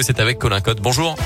C'est avec Colin Cotte. Bonjour.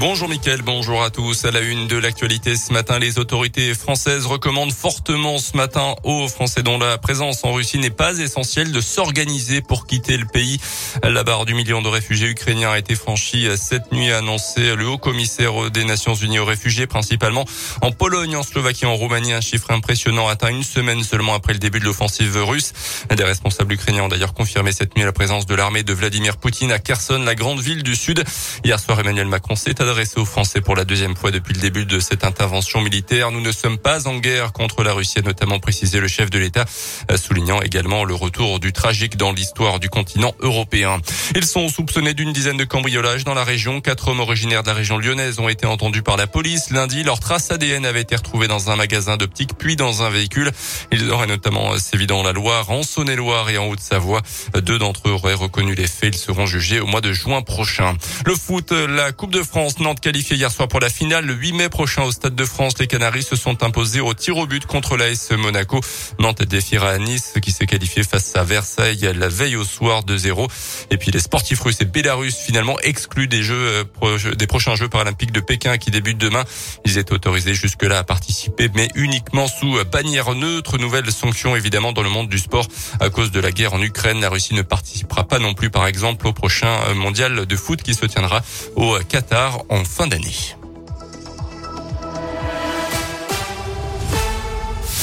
Bonjour Mickaël, bonjour à tous. À la une de l'actualité ce matin, les autorités françaises recommandent fortement ce matin aux Français dont la présence en Russie n'est pas essentielle de s'organiser pour quitter le pays. La barre du million de réfugiés ukrainiens a été franchie cette nuit, a annoncé le haut commissaire des Nations Unies aux réfugiés, principalement en Pologne, en Slovaquie, en Roumanie. Un chiffre impressionnant atteint une semaine seulement après le début de l'offensive russe. Des responsables ukrainiens ont d'ailleurs confirmé cette nuit la présence de l'armée de Vladimir Poutine à Kherson, la grande ville du sud. Hier soir, Emmanuel Macron s'est adressé aux Français pour la deuxième fois depuis le début de cette intervention militaire. Nous ne sommes pas en guerre contre la Russie, a notamment précisé le chef de l'État, euh, soulignant également le retour du tragique dans l'histoire du continent européen. Ils sont soupçonnés d'une dizaine de cambriolages dans la région. Quatre hommes originaires de la région lyonnaise ont été entendus par la police. Lundi, leur trace ADN avait été retrouvée dans un magasin d'optique, puis dans un véhicule. Ils auraient notamment sévi dans la Loire, en Saône-et-Loire et en Haute-Savoie. Deux d'entre eux auraient reconnu les faits. Ils seront jugés au mois de juin prochain. Le foot, la Coupe de France, Nantes qualifié hier soir pour la finale. Le 8 mai prochain au Stade de France, les Canaries se sont imposés au tir au but contre l'AS Monaco. Nantes défiera à Nice qui s'est qualifié face à Versailles la veille au soir de 0. Et puis les sportifs russes et bélarusses finalement exclus des jeux euh, des prochains Jeux paralympiques de Pékin qui débutent demain. Ils étaient autorisés jusque-là à participer, mais uniquement sous bannière neutre. Nouvelle sanction évidemment dans le monde du sport à cause de la guerre en Ukraine. La Russie ne participera pas non plus par exemple au prochain mondial de foot qui se tiendra au Qatar en fin d'année.